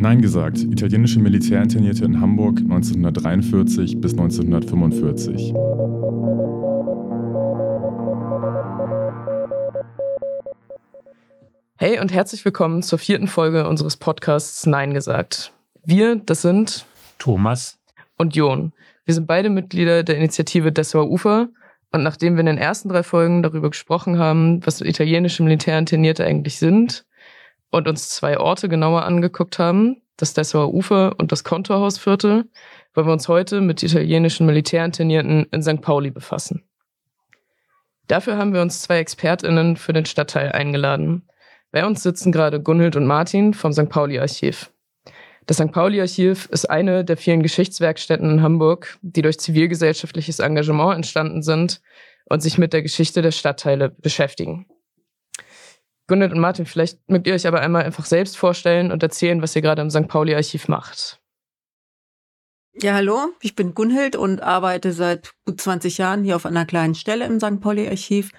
Nein gesagt, italienische Militärinternierte in Hamburg 1943 bis 1945. Hey und herzlich willkommen zur vierten Folge unseres Podcasts Nein gesagt. Wir, das sind Thomas und Jon. Wir sind beide Mitglieder der Initiative Dessauer Ufer und nachdem wir in den ersten drei Folgen darüber gesprochen haben, was italienische Militärinternierte eigentlich sind und uns zwei Orte genauer angeguckt haben, das Dessauer Ufer und das Kontorhausviertel, wollen wir uns heute mit italienischen Militärinternierten in St. Pauli befassen. Dafür haben wir uns zwei ExpertInnen für den Stadtteil eingeladen. Bei uns sitzen gerade Gunhild und Martin vom St. Pauli-Archiv. Das St. Pauli-Archiv ist eine der vielen Geschichtswerkstätten in Hamburg, die durch zivilgesellschaftliches Engagement entstanden sind und sich mit der Geschichte der Stadtteile beschäftigen. Gunhild und Martin, vielleicht mögt ihr euch aber einmal einfach selbst vorstellen und erzählen, was ihr gerade im St. Pauli-Archiv macht. Ja, hallo, ich bin Gunhild und arbeite seit gut 20 Jahren hier auf einer kleinen Stelle im St. Pauli-Archiv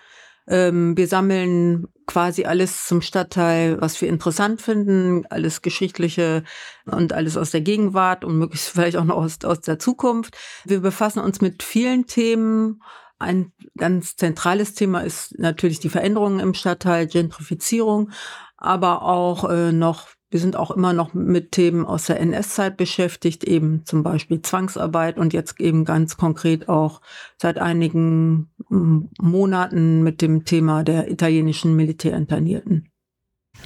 ähm, wir sammeln quasi alles zum Stadtteil, was wir interessant finden, alles Geschichtliche und alles aus der Gegenwart und möglichst vielleicht auch noch aus, aus der Zukunft. Wir befassen uns mit vielen Themen. Ein ganz zentrales Thema ist natürlich die Veränderungen im Stadtteil, Gentrifizierung, aber auch äh, noch wir sind auch immer noch mit Themen aus der NS-Zeit beschäftigt, eben zum Beispiel Zwangsarbeit und jetzt eben ganz konkret auch seit einigen hm, Monaten mit dem Thema der italienischen Militärinternierten.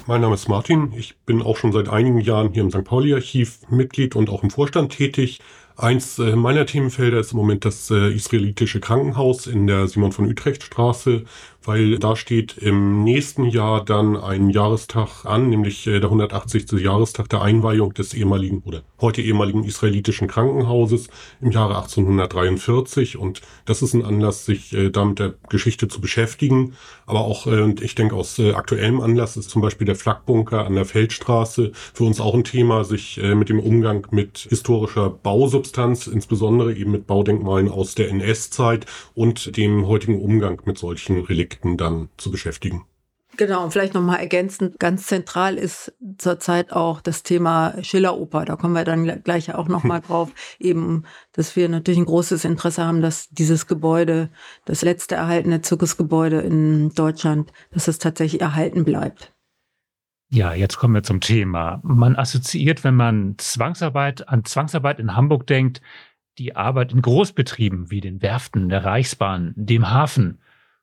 Mein Name ist Martin. Ich bin auch schon seit einigen Jahren hier im St. Pauli-Archiv Mitglied und auch im Vorstand tätig. Eins äh, meiner Themenfelder ist im Moment das äh, israelitische Krankenhaus in der Simon von Utrecht Straße, weil da steht im nächsten Jahr dann ein Jahrestag an, nämlich äh, der 180. Jahrestag der Einweihung des ehemaligen oder heute ehemaligen israelitischen Krankenhauses im Jahre 1843 und das ist ein Anlass, sich damit der Geschichte zu beschäftigen, aber auch, und ich denke aus aktuellem Anlass ist zum Beispiel der Flakbunker an der Feldstraße für uns auch ein Thema, sich mit dem Umgang mit historischer Bausubstanz, insbesondere eben mit Baudenkmalen aus der NS-Zeit und dem heutigen Umgang mit solchen Relikten dann zu beschäftigen. Genau, und vielleicht nochmal ergänzend, ganz zentral ist zurzeit auch das Thema Schilleroper. Da kommen wir dann gleich auch nochmal drauf. Eben, dass wir natürlich ein großes Interesse haben, dass dieses Gebäude, das letzte erhaltene Zirkusgebäude in Deutschland, dass es tatsächlich erhalten bleibt. Ja, jetzt kommen wir zum Thema. Man assoziiert, wenn man Zwangsarbeit an Zwangsarbeit in Hamburg denkt, die Arbeit in Großbetrieben wie den Werften, der Reichsbahn, dem Hafen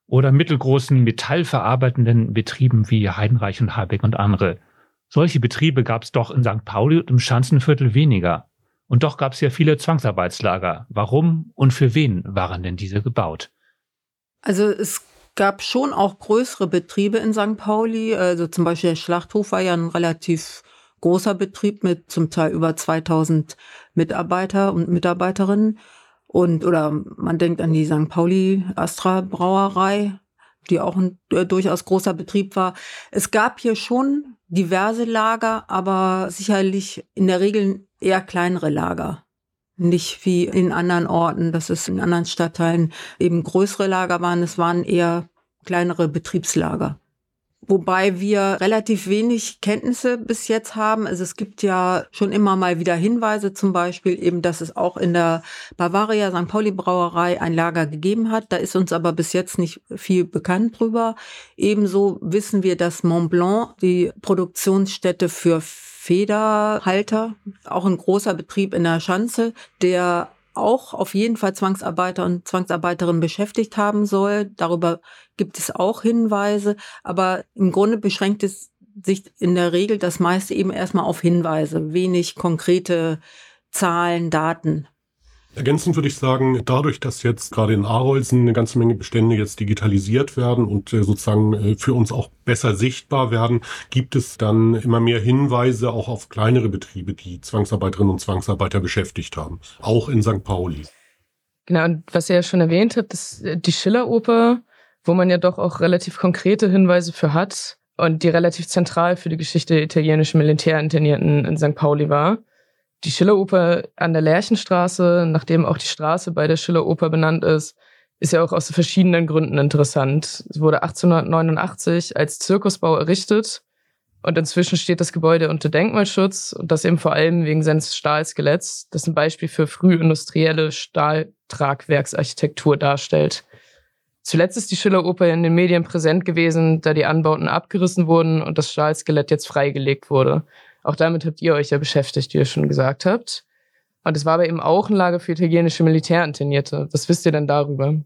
oder mittelgroßen metallverarbeitenden Betrieben wie Heidenreich und Habeck und andere. Solche Betriebe gab es doch in St. Pauli und im Schanzenviertel weniger. Und doch gab es ja viele Zwangsarbeitslager. Warum und für wen waren denn diese gebaut? Also es gab schon auch größere Betriebe in St. Pauli. Also zum Beispiel der Schlachthof war ja ein relativ großer Betrieb mit zum Teil über 2000 Mitarbeiter und Mitarbeiterinnen. Und oder man denkt an die St. Pauli Astra Brauerei, die auch ein äh, durchaus großer Betrieb war. Es gab hier schon diverse Lager, aber sicherlich in der Regel eher kleinere Lager. Nicht wie in anderen Orten, dass es in anderen Stadtteilen eben größere Lager waren. Es waren eher kleinere Betriebslager. Wobei wir relativ wenig Kenntnisse bis jetzt haben. Also es gibt ja schon immer mal wieder Hinweise, zum Beispiel eben, dass es auch in der Bavaria St. Pauli Brauerei ein Lager gegeben hat. Da ist uns aber bis jetzt nicht viel bekannt drüber. Ebenso wissen wir, dass Mont Blanc, die Produktionsstätte für Federhalter, auch ein großer Betrieb in der Schanze, der auch auf jeden Fall Zwangsarbeiter und Zwangsarbeiterinnen beschäftigt haben soll. Darüber gibt es auch Hinweise, aber im Grunde beschränkt es sich in der Regel das meiste eben erstmal auf Hinweise, wenig konkrete Zahlen, Daten. Ergänzend würde ich sagen, dadurch, dass jetzt gerade in Arolsen eine ganze Menge Bestände jetzt digitalisiert werden und äh, sozusagen äh, für uns auch besser sichtbar werden, gibt es dann immer mehr Hinweise auch auf kleinere Betriebe, die Zwangsarbeiterinnen und Zwangsarbeiter beschäftigt haben, auch in St. Pauli. Genau, und was ihr ja schon erwähnt habt, ist äh, die Schilleroper, wo man ja doch auch relativ konkrete Hinweise für hat und die relativ zentral für die Geschichte der italienischen Militärinternierten in St. Pauli war. Die Schilleroper an der Lerchenstraße, nachdem auch die Straße bei der Schilleroper benannt ist, ist ja auch aus verschiedenen Gründen interessant. Es wurde 1889 als Zirkusbau errichtet. Und inzwischen steht das Gebäude unter Denkmalschutz und das eben vor allem wegen seines Stahlskeletts, das ein Beispiel für frühindustrielle Stahltragwerksarchitektur darstellt. Zuletzt ist die Schilleroper in den Medien präsent gewesen, da die Anbauten abgerissen wurden und das Stahlskelett jetzt freigelegt wurde. Auch damit habt ihr euch ja beschäftigt, wie ihr schon gesagt habt. Und es war aber eben auch ein Lager für italienische Militärinternierte. Was wisst ihr denn darüber?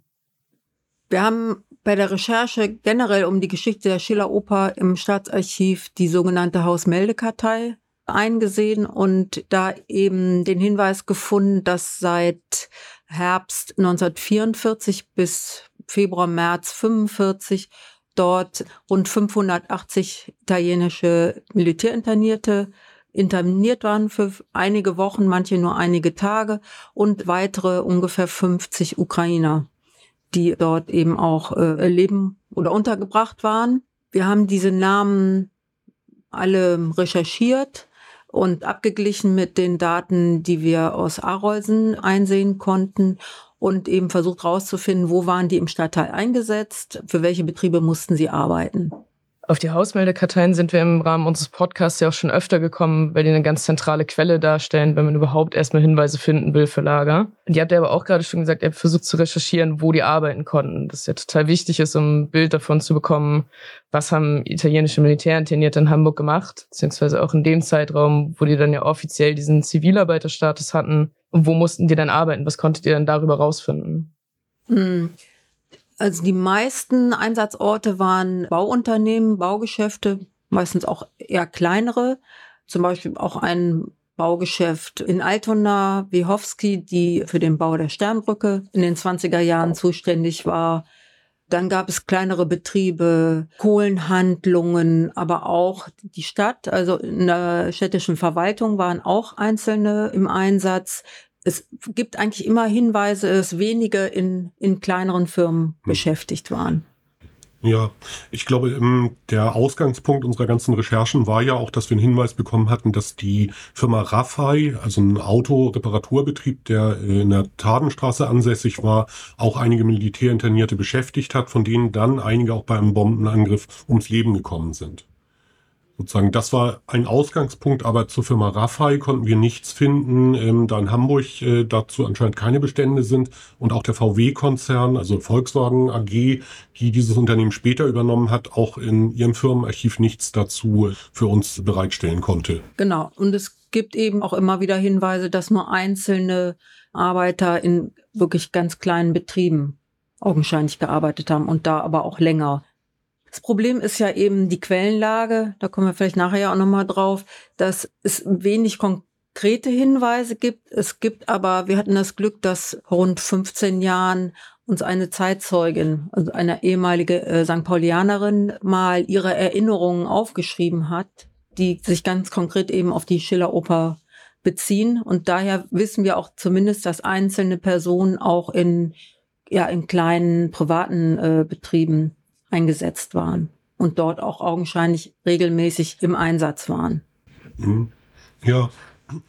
Wir haben bei der Recherche generell um die Geschichte der Schilleroper im Staatsarchiv die sogenannte Hausmeldekartei eingesehen und da eben den Hinweis gefunden, dass seit Herbst 1944 bis Februar, März 45 dort rund 580 italienische Militärinternierte interniert waren für einige Wochen, manche nur einige Tage und weitere ungefähr 50 Ukrainer, die dort eben auch äh, leben oder untergebracht waren. Wir haben diese Namen alle recherchiert und abgeglichen mit den Daten, die wir aus Arolsen einsehen konnten und eben versucht herauszufinden, wo waren die im Stadtteil eingesetzt, für welche Betriebe mussten sie arbeiten. Auf die Hausmeldekarteien sind wir im Rahmen unseres Podcasts ja auch schon öfter gekommen, weil die eine ganz zentrale Quelle darstellen, wenn man überhaupt erstmal Hinweise finden will für Lager. Und ihr habt ja aber auch gerade schon gesagt, ihr habt versucht zu recherchieren, wo die arbeiten konnten. Das ja total wichtig ist, um ein Bild davon zu bekommen, was haben italienische Militärinternierte in Hamburg gemacht, beziehungsweise auch in dem Zeitraum, wo die dann ja offiziell diesen Zivilarbeiterstatus hatten. Und wo mussten die dann arbeiten? Was konntet ihr dann darüber rausfinden? Hm. Also die meisten Einsatzorte waren Bauunternehmen, Baugeschäfte, meistens auch eher kleinere. Zum Beispiel auch ein Baugeschäft in Altona, Wiechowski, die für den Bau der Sternbrücke in den 20er Jahren zuständig war. Dann gab es kleinere Betriebe, Kohlenhandlungen, aber auch die Stadt, also in der städtischen Verwaltung waren auch Einzelne im Einsatz es gibt eigentlich immer Hinweise, dass wenige in, in kleineren Firmen hm. beschäftigt waren. Ja, ich glaube, der Ausgangspunkt unserer ganzen Recherchen war ja auch, dass wir einen Hinweis bekommen hatten, dass die Firma Raffai, also ein Autoreparaturbetrieb, der in der Tadenstraße ansässig war, auch einige Militärinternierte beschäftigt hat, von denen dann einige auch bei einem Bombenangriff ums Leben gekommen sind sozusagen, das war ein Ausgangspunkt, aber zur Firma Raffai konnten wir nichts finden, ähm, da in Hamburg äh, dazu anscheinend keine Bestände sind. Und auch der VW-Konzern, also Volkswagen AG, die dieses Unternehmen später übernommen hat, auch in ihrem Firmenarchiv nichts dazu für uns bereitstellen konnte. Genau, und es gibt eben auch immer wieder Hinweise, dass nur einzelne Arbeiter in wirklich ganz kleinen Betrieben augenscheinlich gearbeitet haben und da aber auch länger das Problem ist ja eben die Quellenlage, da kommen wir vielleicht nachher auch nochmal drauf, dass es wenig konkrete Hinweise gibt. Es gibt aber, wir hatten das Glück, dass rund 15 Jahren uns eine Zeitzeugin, also eine ehemalige äh, St. Paulianerin, mal ihre Erinnerungen aufgeschrieben hat, die sich ganz konkret eben auf die Schilleroper beziehen. Und daher wissen wir auch zumindest, dass einzelne Personen auch in, ja, in kleinen privaten äh, Betrieben eingesetzt waren und dort auch augenscheinlich regelmäßig im Einsatz waren. Mhm. Ja,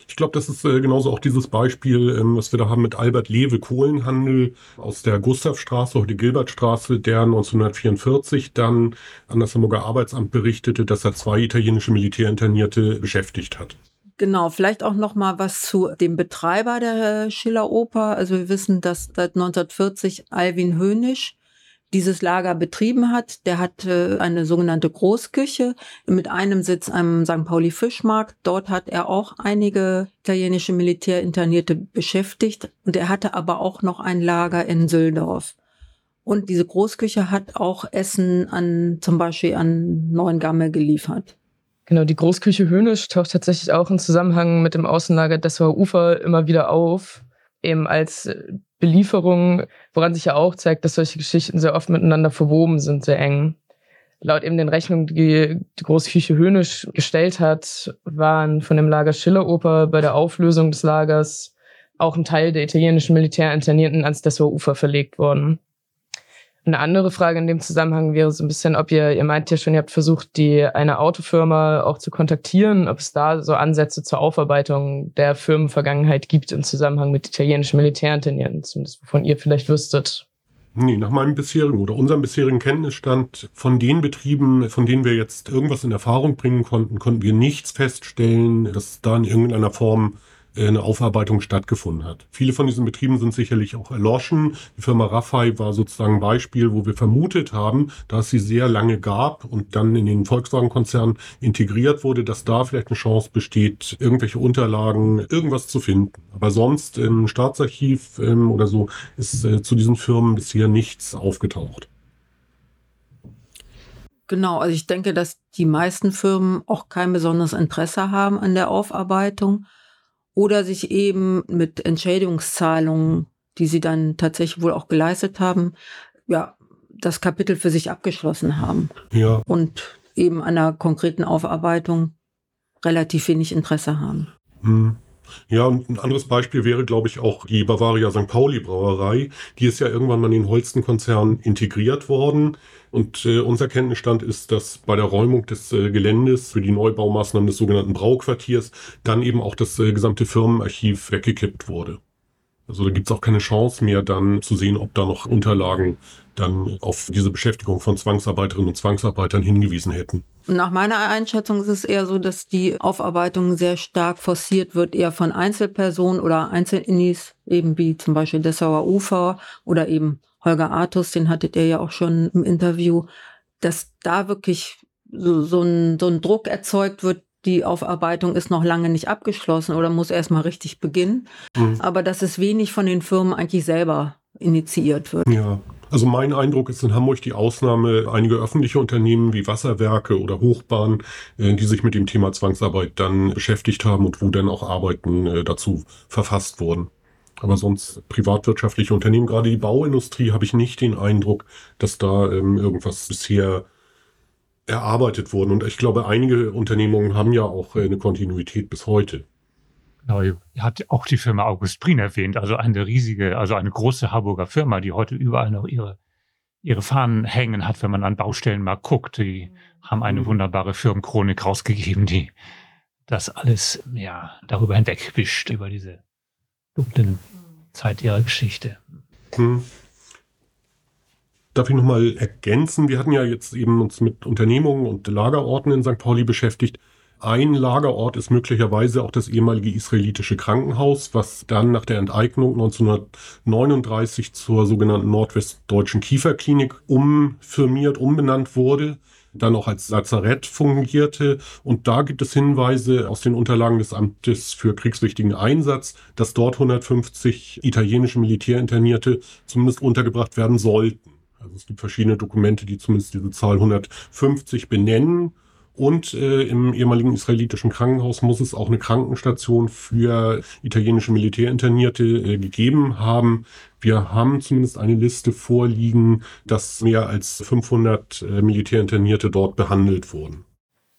ich glaube, das ist äh, genauso auch dieses Beispiel, ähm, was wir da haben mit Albert Lewe Kohlenhandel aus der Gustavstraße, heute Gilbertstraße, der 1944 dann an das Hamburger Arbeitsamt berichtete, dass er zwei italienische Militärinternierte beschäftigt hat. Genau, vielleicht auch noch mal was zu dem Betreiber der Schiller-Oper. Also wir wissen, dass seit 1940 Alwin Hönisch dieses Lager betrieben hat. Der hatte eine sogenannte Großküche mit einem Sitz am St. Pauli Fischmarkt. Dort hat er auch einige italienische Militärinternierte beschäftigt und er hatte aber auch noch ein Lager in Süldorf. Und diese Großküche hat auch Essen an, zum Beispiel an Neuengamme geliefert. Genau, die Großküche Höhnisch taucht tatsächlich auch im Zusammenhang mit dem Außenlager Dessauer Ufer immer wieder auf eben als Belieferung, woran sich ja auch zeigt, dass solche Geschichten sehr oft miteinander verwoben sind, sehr eng. Laut eben den Rechnungen, die die Großküche Höhnisch gestellt hat, waren von dem Lager Schilleroper bei der Auflösung des Lagers auch ein Teil der italienischen Militärinternierten ans Dessauer Ufer verlegt worden. Eine andere Frage in dem Zusammenhang wäre so ein bisschen, ob ihr, ihr meint ja schon, ihr habt versucht, die eine Autofirma auch zu kontaktieren, ob es da so Ansätze zur Aufarbeitung der Firmenvergangenheit gibt im Zusammenhang mit italienischen Militärinternierten, zumindest wovon ihr vielleicht wüsstet. Nee, nach meinem bisherigen oder unserem bisherigen Kenntnisstand von den Betrieben, von denen wir jetzt irgendwas in Erfahrung bringen konnten, konnten wir nichts feststellen, dass da in irgendeiner Form eine Aufarbeitung stattgefunden hat. Viele von diesen Betrieben sind sicherlich auch erloschen. Die Firma Raffai war sozusagen ein Beispiel, wo wir vermutet haben, dass sie sehr lange gab und dann in den Volkswagen-Konzern integriert wurde, dass da vielleicht eine Chance besteht, irgendwelche Unterlagen, irgendwas zu finden. Aber sonst im Staatsarchiv ähm, oder so ist äh, zu diesen Firmen bisher nichts aufgetaucht. Genau, also ich denke, dass die meisten Firmen auch kein besonderes Interesse haben an der Aufarbeitung oder sich eben mit Entschädigungszahlungen, die sie dann tatsächlich wohl auch geleistet haben, ja, das Kapitel für sich abgeschlossen haben. Ja. Und eben einer konkreten Aufarbeitung relativ wenig Interesse haben. Hm. Ja, und ein anderes Beispiel wäre, glaube ich, auch die Bavaria St. Pauli Brauerei. Die ist ja irgendwann mal in den Holsten-Konzern integriert worden. Und äh, unser Kenntnisstand ist, dass bei der Räumung des äh, Geländes für die Neubaumaßnahmen des sogenannten Brauquartiers dann eben auch das äh, gesamte Firmenarchiv weggekippt wurde. Also da gibt es auch keine Chance mehr, dann zu sehen, ob da noch Unterlagen dann auf diese Beschäftigung von Zwangsarbeiterinnen und Zwangsarbeitern hingewiesen hätten. Nach meiner Einschätzung ist es eher so, dass die Aufarbeitung sehr stark forciert wird, eher von Einzelpersonen oder Einzelinnis, eben wie zum Beispiel Dessauer Ufer oder eben Holger Artus, den hattet ihr ja auch schon im Interview, dass da wirklich so, so, ein, so ein Druck erzeugt wird, die Aufarbeitung ist noch lange nicht abgeschlossen oder muss erstmal richtig beginnen. Mhm. Aber dass es wenig von den Firmen eigentlich selber initiiert wird. Ja. Also mein Eindruck ist in Hamburg die Ausnahme einige öffentliche Unternehmen wie Wasserwerke oder Hochbahn, äh, die sich mit dem Thema Zwangsarbeit dann beschäftigt haben und wo dann auch Arbeiten äh, dazu verfasst wurden. Aber sonst privatwirtschaftliche Unternehmen, gerade die Bauindustrie, habe ich nicht den Eindruck, dass da ähm, irgendwas bisher erarbeitet wurde. Und ich glaube, einige Unternehmungen haben ja auch äh, eine Kontinuität bis heute. Genau, ihr habt auch die Firma August Prien erwähnt, also eine riesige, also eine große Harburger Firma, die heute überall noch ihre, ihre Fahnen hängen hat, wenn man an Baustellen mal guckt. Die haben eine mhm. wunderbare Firmenchronik rausgegeben, die das alles ja darüber hinwegwischt, über diese dunklen Zeit ihrer Geschichte. Hm. Darf ich nochmal ergänzen? Wir hatten ja jetzt eben uns mit Unternehmungen und Lagerorten in St. Pauli beschäftigt. Ein Lagerort ist möglicherweise auch das ehemalige israelitische Krankenhaus, was dann nach der Enteignung 1939 zur sogenannten Nordwestdeutschen Kieferklinik umfirmiert, umbenannt wurde, dann auch als Lazarett fungierte. Und da gibt es Hinweise aus den Unterlagen des Amtes für kriegswichtigen Einsatz, dass dort 150 italienische Militärinternierte zumindest untergebracht werden sollten. Also es gibt verschiedene Dokumente, die zumindest diese Zahl 150 benennen. Und äh, im ehemaligen israelitischen Krankenhaus muss es auch eine Krankenstation für italienische Militärinternierte äh, gegeben haben. Wir haben zumindest eine Liste vorliegen, dass mehr als 500 äh, Militärinternierte dort behandelt wurden.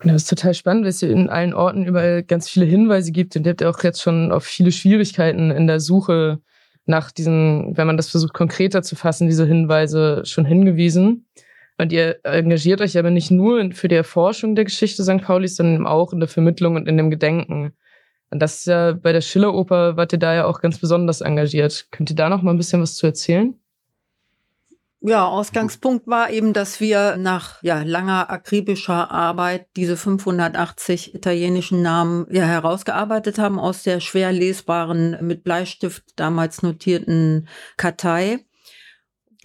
Das ist total spannend, weil es hier in allen Orten überall ganz viele Hinweise gibt. Und ihr habt ja auch jetzt schon auf viele Schwierigkeiten in der Suche nach diesen, wenn man das versucht konkreter zu fassen, diese Hinweise schon hingewiesen. Und ihr engagiert euch aber nicht nur für die Erforschung der Geschichte St. Paulis, sondern auch in der Vermittlung und in dem Gedenken. Und das ist ja bei der Schilleroper, wart ihr da ja auch ganz besonders engagiert. Könnt ihr da noch mal ein bisschen was zu erzählen? Ja, Ausgangspunkt war eben, dass wir nach ja, langer akribischer Arbeit diese 580 italienischen Namen ja, herausgearbeitet haben aus der schwer lesbaren, mit Bleistift damals notierten Kartei.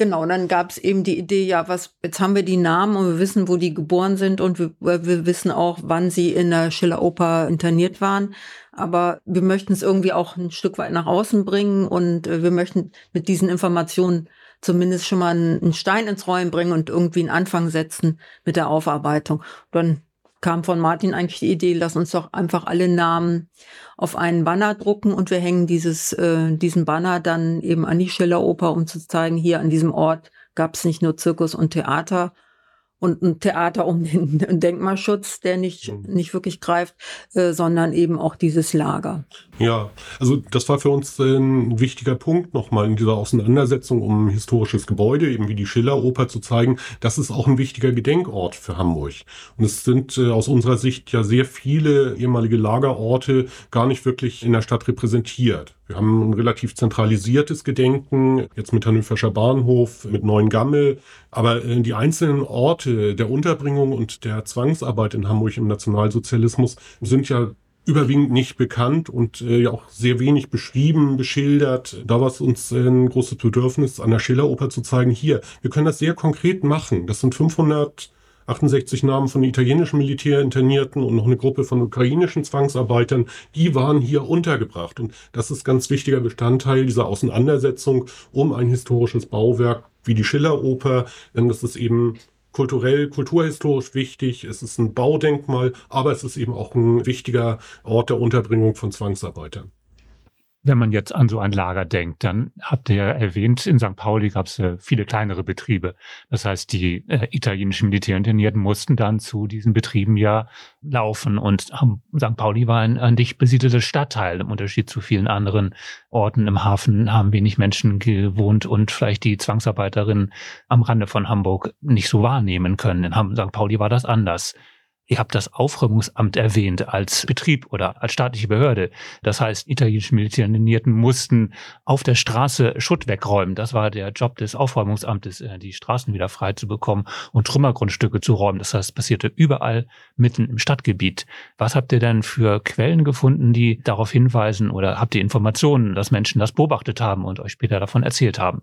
Genau, dann gab es eben die Idee, ja, was, jetzt haben wir die Namen und wir wissen, wo die geboren sind und wir, wir wissen auch, wann sie in der Schilleroper interniert waren. Aber wir möchten es irgendwie auch ein Stück weit nach außen bringen und äh, wir möchten mit diesen Informationen zumindest schon mal einen Stein ins Rollen bringen und irgendwie einen Anfang setzen mit der Aufarbeitung. Dann kam von Martin eigentlich die Idee, lass uns doch einfach alle Namen auf einen Banner drucken und wir hängen dieses, äh, diesen Banner dann eben an die Schilleroper, um zu zeigen, hier an diesem Ort gab es nicht nur Zirkus und Theater, und ein Theater um den Denkmalschutz, der nicht, mhm. nicht wirklich greift, äh, sondern eben auch dieses Lager. Ja, also das war für uns ein wichtiger Punkt nochmal in dieser Auseinandersetzung um ein historisches Gebäude, eben wie die Schilleroper zu zeigen. Das ist auch ein wichtiger Gedenkort für Hamburg. Und es sind äh, aus unserer Sicht ja sehr viele ehemalige Lagerorte gar nicht wirklich in der Stadt repräsentiert. Wir haben ein relativ zentralisiertes Gedenken, jetzt mit Hannoverscher Bahnhof, mit Neuengammel. Aber äh, die einzelnen Orte der Unterbringung und der Zwangsarbeit in Hamburg im Nationalsozialismus sind ja überwiegend nicht bekannt und äh, ja auch sehr wenig beschrieben, beschildert. Da war es uns äh, ein großes Bedürfnis, an der Schilleroper zu zeigen, hier, wir können das sehr konkret machen. Das sind 568 Namen von italienischen Militärinternierten und noch eine Gruppe von ukrainischen Zwangsarbeitern, die waren hier untergebracht. Und das ist ganz wichtiger Bestandteil dieser Auseinandersetzung um ein historisches Bauwerk wie die Schilleroper, denn das ist eben kulturell, kulturhistorisch wichtig. Es ist ein Baudenkmal, aber es ist eben auch ein wichtiger Ort der Unterbringung von Zwangsarbeitern. Wenn man jetzt an so ein Lager denkt, dann habt ihr ja erwähnt, in St. Pauli gab es äh, viele kleinere Betriebe. Das heißt, die äh, italienischen Militärinternierten mussten dann zu diesen Betrieben ja laufen. Und St. Pauli war ein, ein dicht besiedeltes Stadtteil. Im Unterschied zu vielen anderen Orten im Hafen haben wenig Menschen gewohnt und vielleicht die Zwangsarbeiterinnen am Rande von Hamburg nicht so wahrnehmen können. In St. Pauli war das anders. Ihr habt das Aufräumungsamt erwähnt als Betrieb oder als staatliche Behörde. Das heißt, italienische Militärnierten mussten auf der Straße Schutt wegräumen. Das war der Job des Aufräumungsamtes, äh, die Straßen wieder frei zu bekommen und Trümmergrundstücke zu räumen. Das heißt, es passierte überall mitten im Stadtgebiet. Was habt ihr denn für Quellen gefunden, die darauf hinweisen oder habt ihr Informationen, dass Menschen das beobachtet haben und euch später davon erzählt haben?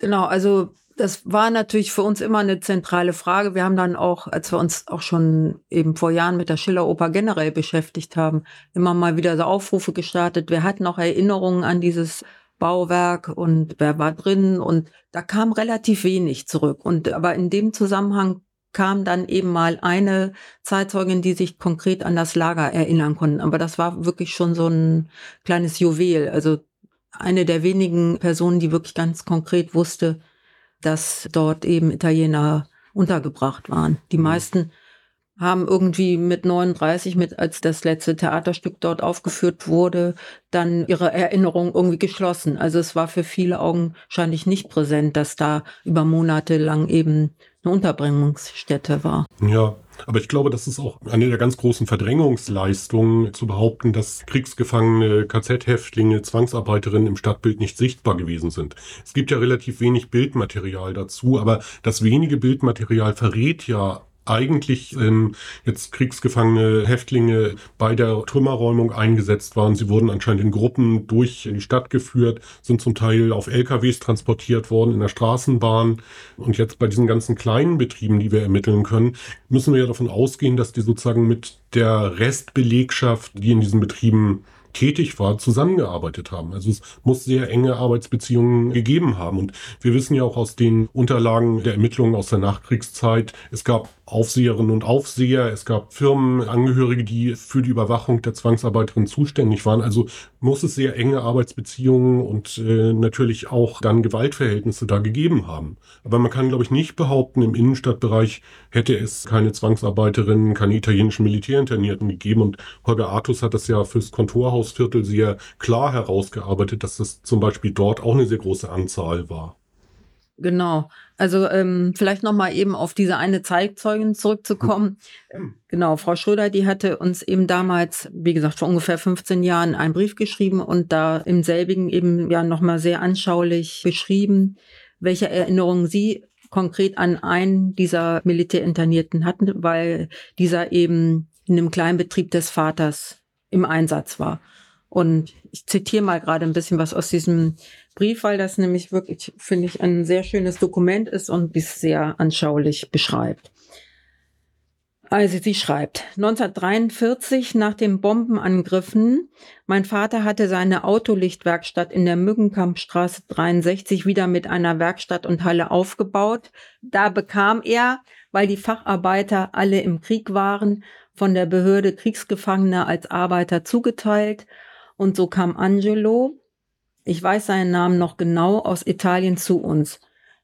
Genau, also das war natürlich für uns immer eine zentrale Frage. Wir haben dann auch, als wir uns auch schon eben vor Jahren mit der Schilleroper generell beschäftigt haben, immer mal wieder so Aufrufe gestartet. Wir hatten auch Erinnerungen an dieses Bauwerk und wer war drin und da kam relativ wenig zurück. Und aber in dem Zusammenhang kam dann eben mal eine Zeitzeugin, die sich konkret an das Lager erinnern konnten. Aber das war wirklich schon so ein kleines Juwel. Also eine der wenigen Personen, die wirklich ganz konkret wusste, dass dort eben Italiener untergebracht waren. Die mhm. meisten haben irgendwie mit 39, mit als das letzte Theaterstück dort aufgeführt wurde, dann ihre Erinnerung irgendwie geschlossen. Also es war für viele augenscheinlich nicht präsent, dass da über Monate lang eben eine Unterbringungsstätte war. Ja, aber ich glaube, das ist auch eine der ganz großen Verdrängungsleistungen, zu behaupten, dass Kriegsgefangene, KZ-Häftlinge, Zwangsarbeiterinnen im Stadtbild nicht sichtbar gewesen sind. Es gibt ja relativ wenig Bildmaterial dazu, aber das wenige Bildmaterial verrät ja eigentlich ähm, jetzt kriegsgefangene Häftlinge bei der Trümmerräumung eingesetzt waren. Sie wurden anscheinend in Gruppen durch die Stadt geführt, sind zum Teil auf LKWs transportiert worden in der Straßenbahn. Und jetzt bei diesen ganzen kleinen Betrieben, die wir ermitteln können, müssen wir ja davon ausgehen, dass die sozusagen mit der Restbelegschaft, die in diesen Betrieben tätig war, zusammengearbeitet haben. Also es muss sehr enge Arbeitsbeziehungen gegeben haben. Und wir wissen ja auch aus den Unterlagen der Ermittlungen aus der Nachkriegszeit, es gab Aufseherinnen und Aufseher, es gab Firmenangehörige, die für die Überwachung der Zwangsarbeiterinnen zuständig waren. Also muss es sehr enge Arbeitsbeziehungen und äh, natürlich auch dann Gewaltverhältnisse da gegeben haben. Aber man kann, glaube ich, nicht behaupten, im Innenstadtbereich hätte es keine Zwangsarbeiterinnen, keine italienischen Militärinternierten gegeben. Und Holger Artus hat das ja fürs Kontorhausviertel sehr klar herausgearbeitet, dass das zum Beispiel dort auch eine sehr große Anzahl war. Genau. Also ähm, vielleicht noch mal eben auf diese eine Zeitzeugin zurückzukommen. Genau, Frau Schröder, die hatte uns eben damals, wie gesagt, vor ungefähr 15 Jahren einen Brief geschrieben und da im selbigen eben ja noch mal sehr anschaulich beschrieben, welche Erinnerungen sie konkret an einen dieser Militärinternierten hatten, weil dieser eben in einem kleinen Betrieb des Vaters im Einsatz war. Und ich zitiere mal gerade ein bisschen was aus diesem Brief, weil das nämlich wirklich, finde ich, ein sehr schönes Dokument ist und es sehr anschaulich beschreibt. Also sie schreibt, 1943 nach den Bombenangriffen, mein Vater hatte seine Autolichtwerkstatt in der Mückenkampfstraße 63 wieder mit einer Werkstatt und Halle aufgebaut. Da bekam er, weil die Facharbeiter alle im Krieg waren, von der Behörde Kriegsgefangene als Arbeiter zugeteilt und so kam Angelo, ich weiß seinen Namen noch genau, aus Italien zu uns.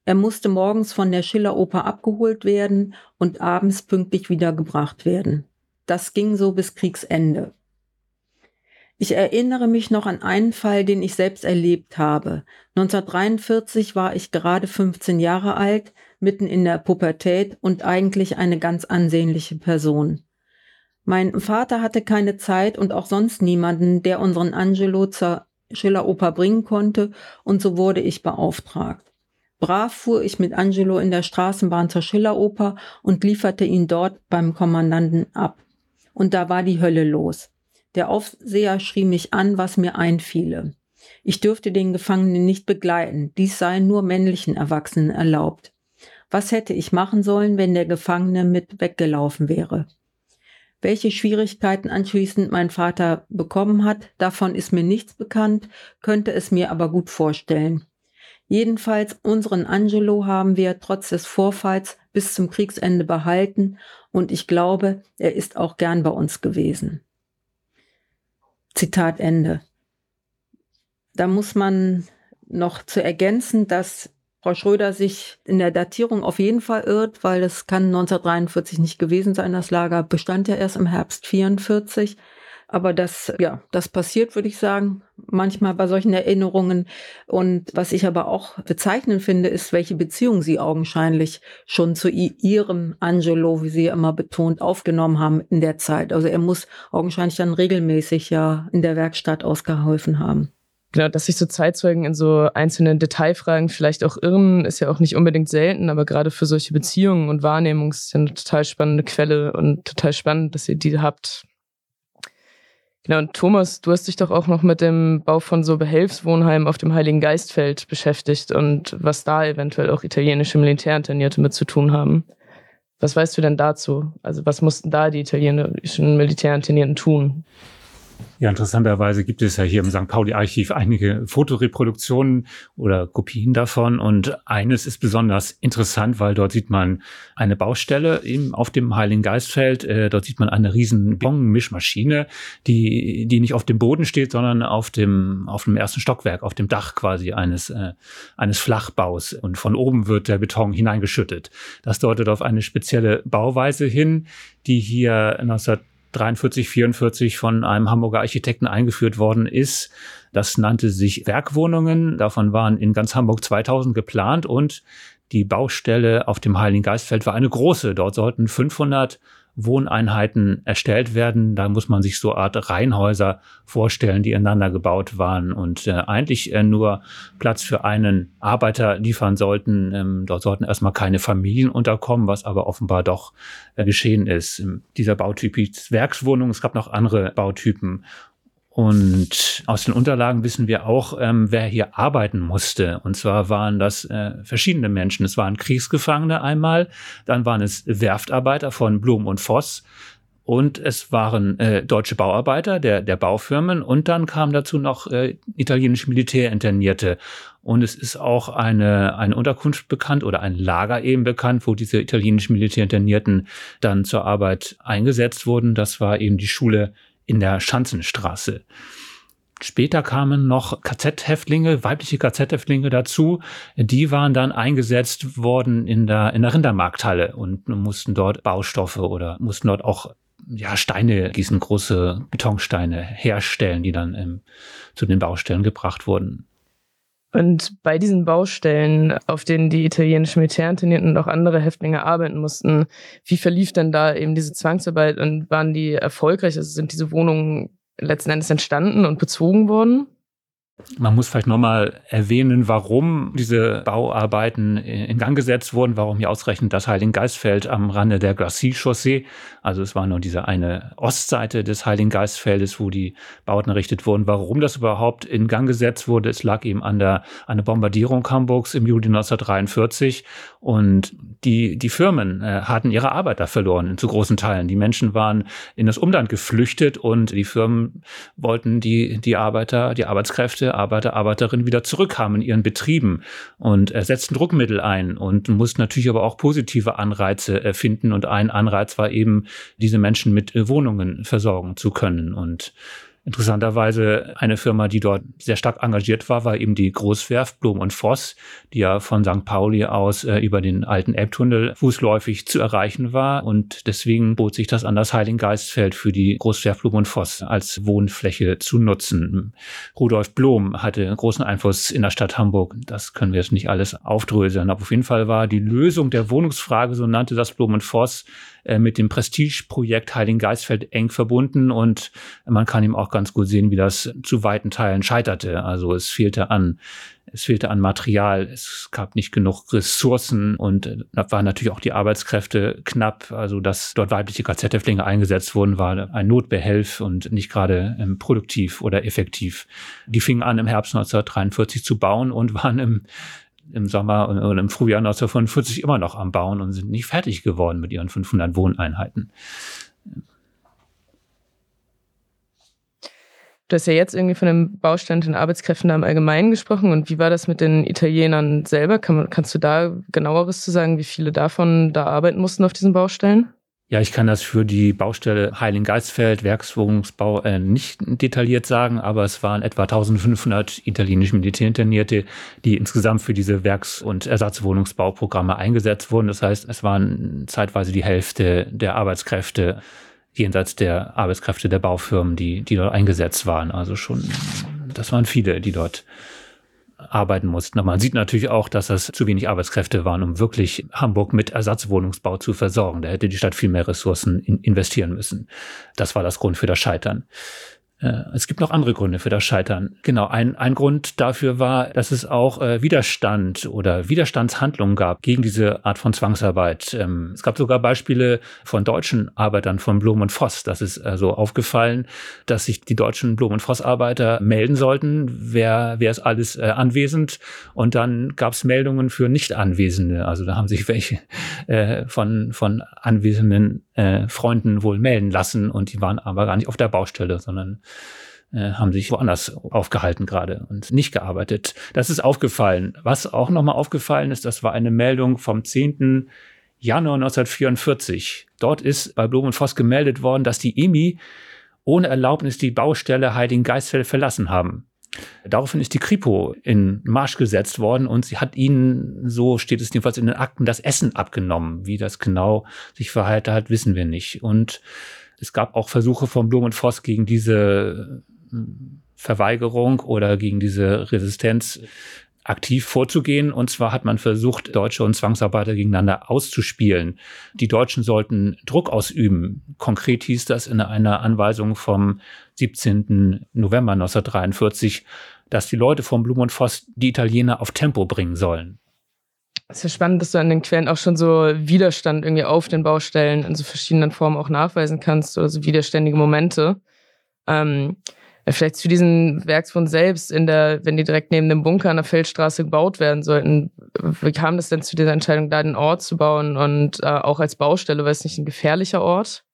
Er musste morgens von der Schilleroper abgeholt werden und abends pünktlich wiedergebracht werden. Das ging so bis Kriegsende. Ich erinnere mich noch an einen Fall, den ich selbst erlebt habe. 1943 war ich gerade 15 Jahre alt, mitten in der Pubertät und eigentlich eine ganz ansehnliche Person. Mein Vater hatte keine Zeit und auch sonst niemanden, der unseren Angelo zur Schilleroper bringen konnte, und so wurde ich beauftragt. Brav fuhr ich mit Angelo in der Straßenbahn zur Schilleroper und lieferte ihn dort beim Kommandanten ab. Und da war die Hölle los. Der Aufseher schrie mich an, was mir einfiele. Ich dürfte den Gefangenen nicht begleiten, dies sei nur männlichen Erwachsenen erlaubt. Was hätte ich machen sollen, wenn der Gefangene mit weggelaufen wäre? Welche Schwierigkeiten anschließend mein Vater bekommen hat, davon ist mir nichts bekannt, könnte es mir aber gut vorstellen. Jedenfalls unseren Angelo haben wir trotz des Vorfalls bis zum Kriegsende behalten und ich glaube, er ist auch gern bei uns gewesen. Zitat Ende. Da muss man noch zu ergänzen, dass Frau Schröder sich in der Datierung auf jeden Fall irrt, weil das kann 1943 nicht gewesen sein. Das Lager bestand ja erst im Herbst 44. Aber das, ja, das passiert, würde ich sagen, manchmal bei solchen Erinnerungen. Und was ich aber auch bezeichnend finde, ist, welche Beziehung sie augenscheinlich schon zu ihrem Angelo, wie sie immer betont, aufgenommen haben in der Zeit. Also er muss augenscheinlich dann regelmäßig ja in der Werkstatt ausgeholfen haben. Genau, dass sich so Zeitzeugen in so einzelnen Detailfragen vielleicht auch irren, ist ja auch nicht unbedingt selten, aber gerade für solche Beziehungen und Wahrnehmungen ist ja eine total spannende Quelle und total spannend, dass ihr die habt. Genau, und Thomas, du hast dich doch auch noch mit dem Bau von so Behelfswohnheimen auf dem Heiligen Geistfeld beschäftigt und was da eventuell auch italienische Militärinternierte mit zu tun haben. Was weißt du denn dazu? Also was mussten da die italienischen Militärinternierten tun? Ja, interessanterweise gibt es ja hier im St. Pauli-Archiv einige Fotoreproduktionen oder Kopien davon. Und eines ist besonders interessant, weil dort sieht man eine Baustelle eben auf dem Heiligen Geistfeld. Äh, dort sieht man eine riesen Bong-Mischmaschine, die, die nicht auf dem Boden steht, sondern auf dem, auf dem ersten Stockwerk, auf dem Dach quasi eines, äh, eines Flachbaus. Und von oben wird der Beton hineingeschüttet. Das deutet auf eine spezielle Bauweise hin, die hier 19 43, 44 von einem Hamburger Architekten eingeführt worden ist. Das nannte sich Werkwohnungen. Davon waren in ganz Hamburg 2000 geplant und die Baustelle auf dem Heiligen Geistfeld war eine große. Dort sollten 500 Wohneinheiten erstellt werden. Da muss man sich so Art Reihenhäuser vorstellen, die ineinander gebaut waren und äh, eigentlich äh, nur Platz für einen Arbeiter liefern sollten. Ähm, dort sollten erstmal keine Familien unterkommen, was aber offenbar doch äh, geschehen ist. Ähm, dieser Bautyp hieß Werkswohnung. Es gab noch andere Bautypen. Und aus den Unterlagen wissen wir auch, ähm, wer hier arbeiten musste. Und zwar waren das äh, verschiedene Menschen. Es waren Kriegsgefangene einmal, dann waren es Werftarbeiter von Blum und Voss und es waren äh, deutsche Bauarbeiter der, der Baufirmen und dann kamen dazu noch äh, italienische Militärinternierte. Und es ist auch eine, eine Unterkunft bekannt oder ein Lager eben bekannt, wo diese italienischen Militärinternierten dann zur Arbeit eingesetzt wurden. Das war eben die Schule in der Schanzenstraße. Später kamen noch KZ-Häftlinge, weibliche KZ-Häftlinge dazu. Die waren dann eingesetzt worden in der, in der Rindermarkthalle und mussten dort Baustoffe oder mussten dort auch ja, Steine gießen, große Betonsteine herstellen, die dann ähm, zu den Baustellen gebracht wurden. Und bei diesen Baustellen, auf denen die italienischen Militärinternierten und auch andere Häftlinge arbeiten mussten, wie verlief denn da eben diese Zwangsarbeit und waren die erfolgreich? Also sind diese Wohnungen letzten Endes entstanden und bezogen worden? Man muss vielleicht nochmal erwähnen, warum diese Bauarbeiten in Gang gesetzt wurden, warum hier ausgerechnet das Heiligen Geistfeld am Rande der Glacis-Chaussee, also es war nur diese eine Ostseite des Heiligen Geistfeldes, wo die Bauten errichtet wurden, warum das überhaupt in Gang gesetzt wurde. Es lag eben an der, an der Bombardierung Hamburgs im Juli 1943 und die, die Firmen äh, hatten ihre Arbeiter verloren zu großen Teilen. Die Menschen waren in das Umland geflüchtet und die Firmen wollten die, die Arbeiter, die Arbeitskräfte Arbeiter, Arbeiter, Arbeiterinnen wieder zurückkamen in ihren Betrieben und äh, setzten Druckmittel ein und mussten natürlich aber auch positive Anreize äh, finden. Und ein Anreiz war eben, diese Menschen mit äh, Wohnungen versorgen zu können. Und Interessanterweise eine Firma, die dort sehr stark engagiert war, war eben die Großwerft Blum und Voss, die ja von St. Pauli aus äh, über den alten Elbtunnel fußläufig zu erreichen war. Und deswegen bot sich das an das Heiligengeistfeld für die Großwerft Blum und Voss als Wohnfläche zu nutzen. Rudolf Blom hatte großen Einfluss in der Stadt Hamburg. Das können wir jetzt nicht alles aufdröseln. Aber auf jeden Fall war die Lösung der Wohnungsfrage, so nannte das Blum und Voss, äh, mit dem Prestigeprojekt Heiligen Geistfeld eng verbunden und man kann ihm auch ganz gut sehen, wie das zu weiten Teilen scheiterte. Also es fehlte an es fehlte an Material, es gab nicht genug Ressourcen und äh, da waren natürlich auch die Arbeitskräfte knapp. Also, dass dort weibliche KZ-Häftlinge eingesetzt wurden, war ein Notbehelf und nicht gerade ähm, produktiv oder effektiv. Die fingen an, im Herbst 1943 zu bauen und waren im im Sommer und im Frühjahr 1945 immer noch am Bauen und sind nicht fertig geworden mit ihren 500 Wohneinheiten. Du hast ja jetzt irgendwie von dem Baustand in Arbeitskräften im Allgemeinen gesprochen. Und wie war das mit den Italienern selber? Kann, kannst du da genaueres zu sagen, wie viele davon da arbeiten mussten auf diesen Baustellen? Ja, ich kann das für die Baustelle Heiligengeistfeld, Werkswohnungsbau äh, nicht detailliert sagen, aber es waren etwa 1500 italienische Militärinternierte, die insgesamt für diese Werks- und Ersatzwohnungsbauprogramme eingesetzt wurden. Das heißt, es waren zeitweise die Hälfte der Arbeitskräfte jenseits der Arbeitskräfte der Baufirmen, die, die dort eingesetzt waren. Also schon, das waren viele, die dort arbeiten mussten. Aber man sieht natürlich auch, dass das zu wenig Arbeitskräfte waren, um wirklich Hamburg mit Ersatzwohnungsbau zu versorgen. Da hätte die Stadt viel mehr Ressourcen in investieren müssen. Das war das Grund für das Scheitern. Äh, es gibt noch andere Gründe für das Scheitern. Genau, ein, ein Grund dafür war, dass es auch äh, Widerstand oder Widerstandshandlungen gab gegen diese Art von Zwangsarbeit. Ähm, es gab sogar Beispiele von deutschen Arbeitern von Blum und Voss. Das ist also aufgefallen, dass sich die deutschen Blum und Voss Arbeiter melden sollten, wer, wer ist alles äh, anwesend. Und dann gab es Meldungen für Nicht-Anwesende. Also da haben sich welche äh, von, von anwesenden äh, Freunden wohl melden lassen und die waren aber gar nicht auf der Baustelle, sondern äh, haben sich woanders aufgehalten gerade und nicht gearbeitet. Das ist aufgefallen. Was auch nochmal aufgefallen ist, das war eine Meldung vom 10. Januar 1944. Dort ist bei Blum und Voss gemeldet worden, dass die EMI ohne Erlaubnis die Baustelle Heiligen Geistfeld verlassen haben. Daraufhin ist die Kripo in Marsch gesetzt worden und sie hat ihnen, so steht es jedenfalls in den Akten, das Essen abgenommen. Wie das genau sich verhalten hat, wissen wir nicht. Und es gab auch Versuche von Blum und Voss gegen diese äh, Verweigerung oder gegen diese Resistenz aktiv vorzugehen. Und zwar hat man versucht, Deutsche und Zwangsarbeiter gegeneinander auszuspielen. Die Deutschen sollten Druck ausüben. Konkret hieß das in einer Anweisung vom 17. November 1943, dass die Leute von Blum und Voss die Italiener auf Tempo bringen sollen. Es ist ja spannend, dass du an den Quellen auch schon so Widerstand irgendwie auf den Baustellen in so verschiedenen Formen auch nachweisen kannst oder so widerständige Momente. Ähm, vielleicht zu diesen Werkswohn selbst, in der, wenn die direkt neben dem Bunker an der Feldstraße gebaut werden sollten, wie kam das denn zu dieser Entscheidung, da den Ort zu bauen und äh, auch als Baustelle, weil es nicht ein gefährlicher Ort?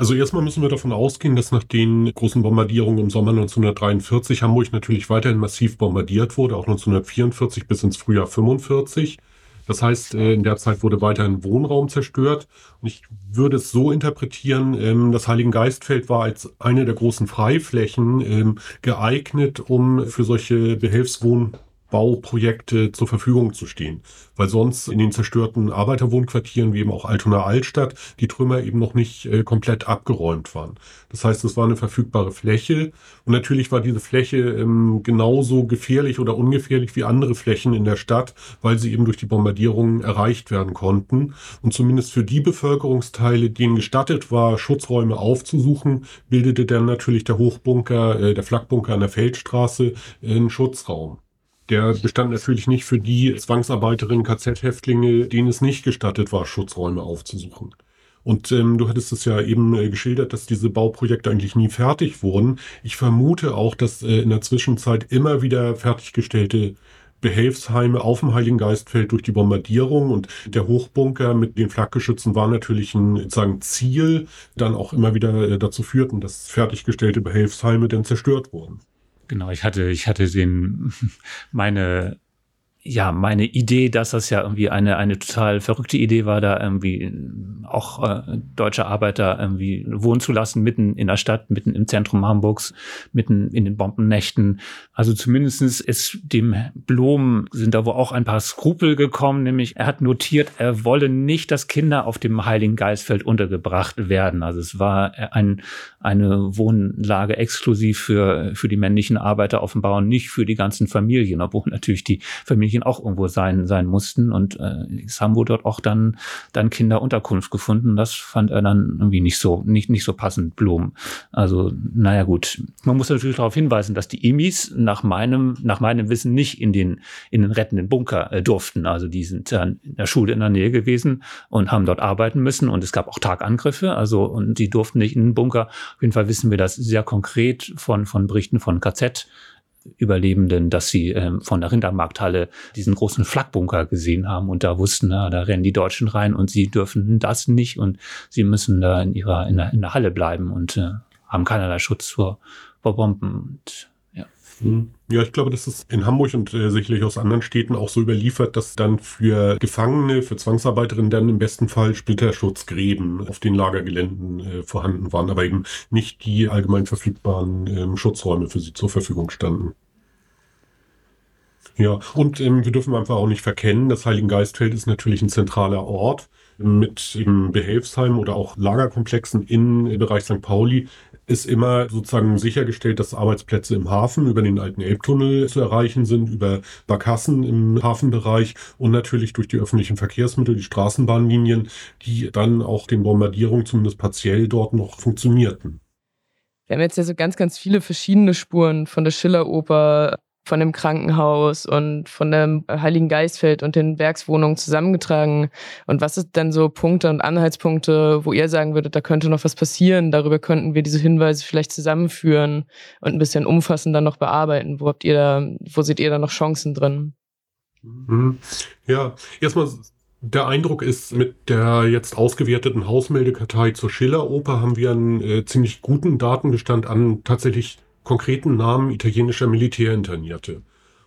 Also erstmal müssen wir davon ausgehen, dass nach den großen Bombardierungen im Sommer 1943 Hamburg natürlich weiterhin massiv bombardiert wurde, auch 1944 bis ins Frühjahr 45. Das heißt, äh, in der Zeit wurde weiterhin Wohnraum zerstört. Und ich würde es so interpretieren, ähm, das Heiligengeistfeld war als eine der großen Freiflächen ähm, geeignet, um für solche Behelfswohn Bauprojekte zur Verfügung zu stehen. Weil sonst in den zerstörten Arbeiterwohnquartieren, wie eben auch Altona Altstadt, die Trümmer eben noch nicht äh, komplett abgeräumt waren. Das heißt, es war eine verfügbare Fläche. Und natürlich war diese Fläche ähm, genauso gefährlich oder ungefährlich wie andere Flächen in der Stadt, weil sie eben durch die Bombardierungen erreicht werden konnten. Und zumindest für die Bevölkerungsteile, denen gestattet war, Schutzräume aufzusuchen, bildete dann natürlich der Hochbunker, äh, der Flakbunker an der Feldstraße äh, einen Schutzraum. Der bestand natürlich nicht für die Zwangsarbeiterinnen, KZ-Häftlinge, denen es nicht gestattet war, Schutzräume aufzusuchen. Und ähm, du hattest es ja eben äh, geschildert, dass diese Bauprojekte eigentlich nie fertig wurden. Ich vermute auch, dass äh, in der Zwischenzeit immer wieder fertiggestellte Behelfsheime auf dem Heiligen Geistfeld durch die Bombardierung und der Hochbunker mit den Flakgeschützen war natürlich ein sozusagen Ziel, dann auch immer wieder äh, dazu führten, dass fertiggestellte Behelfsheime dann zerstört wurden. Genau, ich hatte, ich hatte den, meine ja, meine Idee, dass das ja irgendwie eine, eine total verrückte Idee war, da irgendwie auch äh, deutsche Arbeiter irgendwie wohnen zu lassen, mitten in der Stadt, mitten im Zentrum Hamburgs, mitten in den Bombennächten. Also zumindestens ist dem Blom, sind da wohl auch ein paar Skrupel gekommen, nämlich er hat notiert, er wolle nicht, dass Kinder auf dem Heiligen Geistfeld untergebracht werden. Also es war ein, eine Wohnlage exklusiv für, für die männlichen Arbeiter dem Bau, nicht für die ganzen Familien, obwohl natürlich die Familien Familien auch irgendwo sein, sein mussten. Und äh, haben wohl dort auch dann, dann Kinder Unterkunft gefunden. Das fand er dann irgendwie nicht so, nicht, nicht so passend, Blum. Also, naja, gut. Man muss natürlich darauf hinweisen, dass die Emis nach meinem, nach meinem Wissen nicht in den, in den rettenden Bunker äh, durften. Also, die sind dann in der Schule in der Nähe gewesen und haben dort arbeiten müssen. Und es gab auch Tagangriffe. Also, und die durften nicht in den Bunker. Auf jeden Fall wissen wir das sehr konkret von, von Berichten von KZ. Überlebenden, dass sie ähm, von der Rindermarkthalle diesen großen Flackbunker gesehen haben und da wussten, na, da rennen die Deutschen rein und sie dürfen das nicht und sie müssen da in ihrer in der, in der Halle bleiben und äh, haben keinerlei Schutz vor, vor Bomben. Und. Ja, ich glaube, das ist in Hamburg und äh, sicherlich aus anderen Städten auch so überliefert, dass dann für Gefangene, für Zwangsarbeiterinnen dann im besten Fall Splitterschutzgräben auf den Lagergeländen äh, vorhanden waren, aber eben nicht die allgemein verfügbaren äh, Schutzräume für sie zur Verfügung standen. Ja, und ähm, wir dürfen einfach auch nicht verkennen, das Heiligengeistfeld ist natürlich ein zentraler Ort mit eben Behelfsheimen oder auch Lagerkomplexen im Bereich St. Pauli ist immer sozusagen sichergestellt, dass Arbeitsplätze im Hafen über den alten Elbtunnel zu erreichen sind, über Barkassen im Hafenbereich und natürlich durch die öffentlichen Verkehrsmittel, die Straßenbahnlinien, die dann auch den Bombardierungen zumindest partiell dort noch funktionierten. Wir haben jetzt ja so ganz, ganz viele verschiedene Spuren von der Schilleroper von dem Krankenhaus und von dem Heiligen Geistfeld und den Werkswohnungen zusammengetragen? Und was sind denn so Punkte und Anhaltspunkte, wo ihr sagen würdet, da könnte noch was passieren? Darüber könnten wir diese Hinweise vielleicht zusammenführen und ein bisschen umfassender noch bearbeiten. Wo habt ihr da, wo seht ihr da noch Chancen drin? Mhm. Ja, erstmal der Eindruck ist, mit der jetzt ausgewerteten Hausmeldekartei zur Schilleroper haben wir einen äh, ziemlich guten Datenbestand an tatsächlich konkreten Namen italienischer Militärinternierte.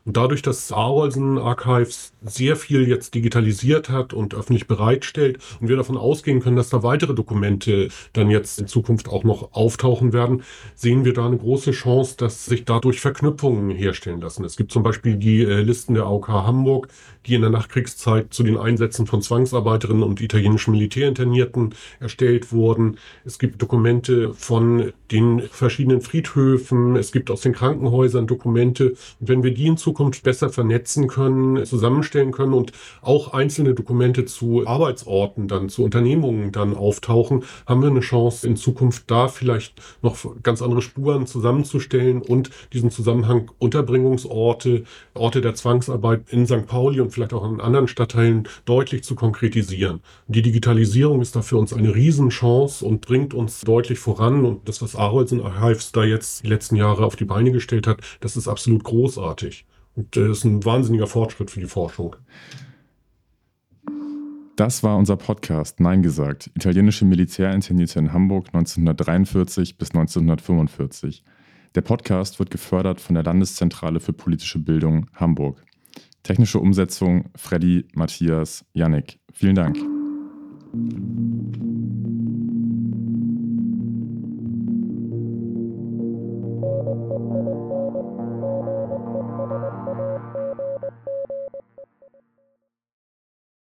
Und dadurch, dass Arolsen Archives sehr viel jetzt digitalisiert hat und öffentlich bereitstellt und wir davon ausgehen können, dass da weitere Dokumente dann jetzt in Zukunft auch noch auftauchen werden, sehen wir da eine große Chance, dass sich dadurch Verknüpfungen herstellen lassen. Es gibt zum Beispiel die äh, Listen der AOK Hamburg, die in der Nachkriegszeit zu den Einsätzen von Zwangsarbeiterinnen und italienischen Militärinternierten erstellt wurden. Es gibt Dokumente von den verschiedenen Friedhöfen. Es gibt aus den Krankenhäusern Dokumente. Und wenn wir die in Zukunft besser vernetzen können, zusammenstellen können und auch einzelne Dokumente zu Arbeitsorten dann, zu Unternehmungen dann auftauchen, haben wir eine Chance in Zukunft da vielleicht noch ganz andere Spuren zusammenzustellen und diesen Zusammenhang Unterbringungsorte, Orte der Zwangsarbeit in St. Pauli und vielleicht auch in anderen Stadtteilen deutlich zu konkretisieren. Die Digitalisierung ist da für uns eine Riesenchance und bringt uns deutlich voran. Und das, was Arolsen Archives da jetzt die letzten Jahre auf die Beine gestellt hat, das ist absolut großartig. Und das ist ein wahnsinniger Fortschritt für die Forschung. Das war unser Podcast Nein gesagt. Italienische Militärinternierte in Hamburg 1943 bis 1945. Der Podcast wird gefördert von der Landeszentrale für politische Bildung Hamburg. Technische Umsetzung Freddy, Matthias, Yannick. Vielen Dank.